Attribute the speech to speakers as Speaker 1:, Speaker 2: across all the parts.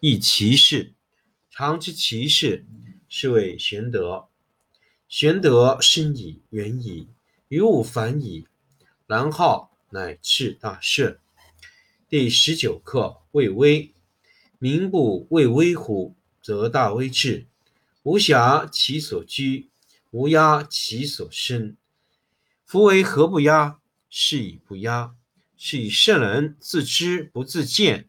Speaker 1: 亦其事，常知其事，是谓玄德。玄德深矣，远矣，于物反矣，然后乃至大顺。第十九课为微。民不畏威乎，则大威至。无暇其所居，无压其所生。夫为何不压？是以不压。是以圣人自知不自见。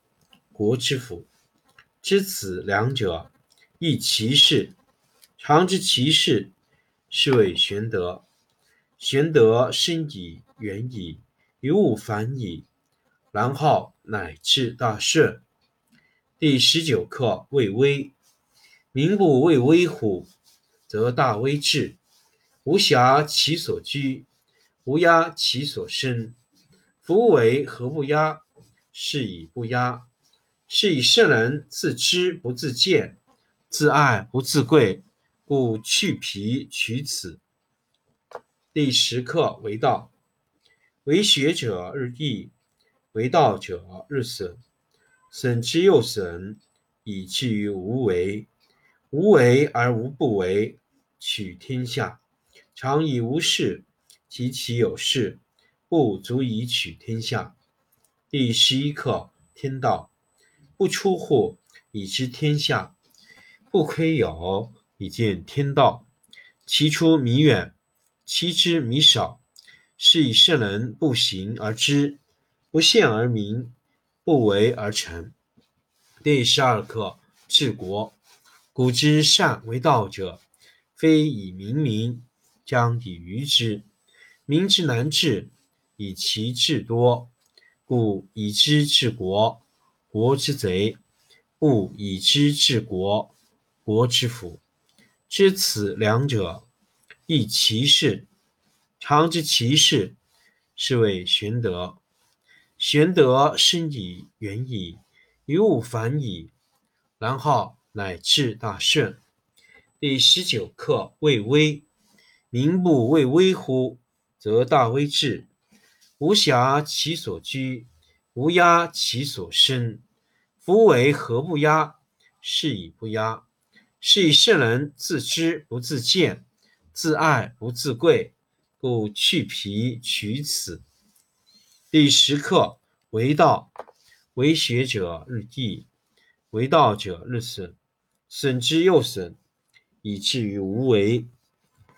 Speaker 1: 国之福，知此两者，亦其事。常知其事，是谓玄德。玄德深矣，远矣，于物反矣，然后乃至大顺。第十九课为微。民不畏威乎，则大威至。无暇其所居，无压其所生。夫为何不压？是以不压。是以圣人自知不自见，自爱不自贵，故去皮取此。第十课为道，为学者日益，为道者日损，损之又损，以至于无为。无为而无不为，取天下常以无事，及其有事，不足以取天下。第十一课天道。不出户以知天下，不窥有以见天道。其出弥远，其知弥少。是以圣人不行而知，不见而明，不为而成。第十二课治国。古之善为道者，非以明民，将以愚之。民之难治，以其智多。故以知治国。国之贼，不以知治国，国之福。知此两者，亦其事。常知其事，是谓玄德。玄德深矣，远矣，于物反矣，然后乃至大顺。第十九课为微。民不畏威乎，则大威至。无暇其所居。无压其所生，夫为何不压？是以不压。是以圣人自知不自见，自爱不自贵，故去皮取此。第十课为道，为学者日益，为道者日损，损之又损，以至于无为。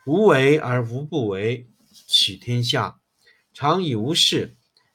Speaker 1: 无为而无不为，取天下常以无事，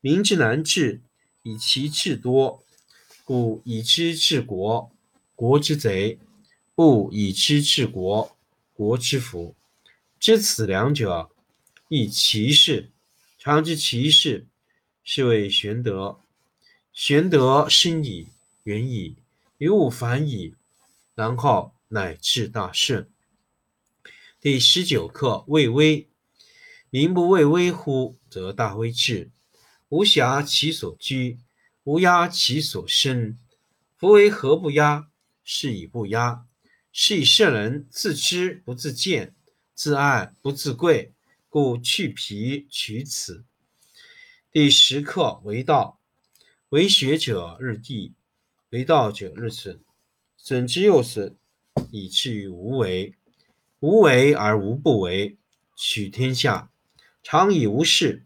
Speaker 1: 民之难治，以其智多。故以知治国，国之贼；不以知治国，国之福。知此两者，亦其事。常知其事，是谓玄德。玄德深矣，远矣，于物反矣，然后乃至大顺。第十九课畏威。民不畏威乎，则大威至。无暇其所居，无压其所生。夫为何不压？是以不压。是以圣人自知不自见，自爱不自贵，故去皮取此。第十课为道。为学者日益，为道者日损，损之又损，以至于无为。无为而无不为，取天下常以无事，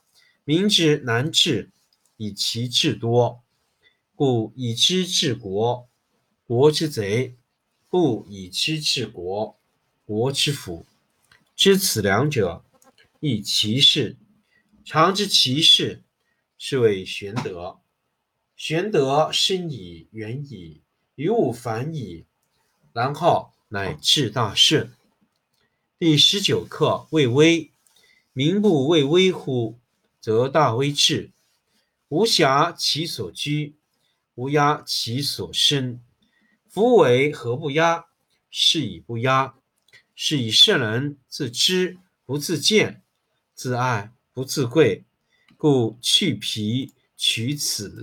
Speaker 1: 民之难治，以其智多。故以知治国，国之贼；不以知治国，国之福。知此两者，亦其事。常知其事，是谓玄德。玄德深矣，远矣，于物反矣，然后。乃至大顺。第十九课畏威。民不畏威乎，则大威至。无暇其所居，无压其所生。夫为何不压？是以不压。是以圣人自知不自见，自爱不自贵，故去皮取此。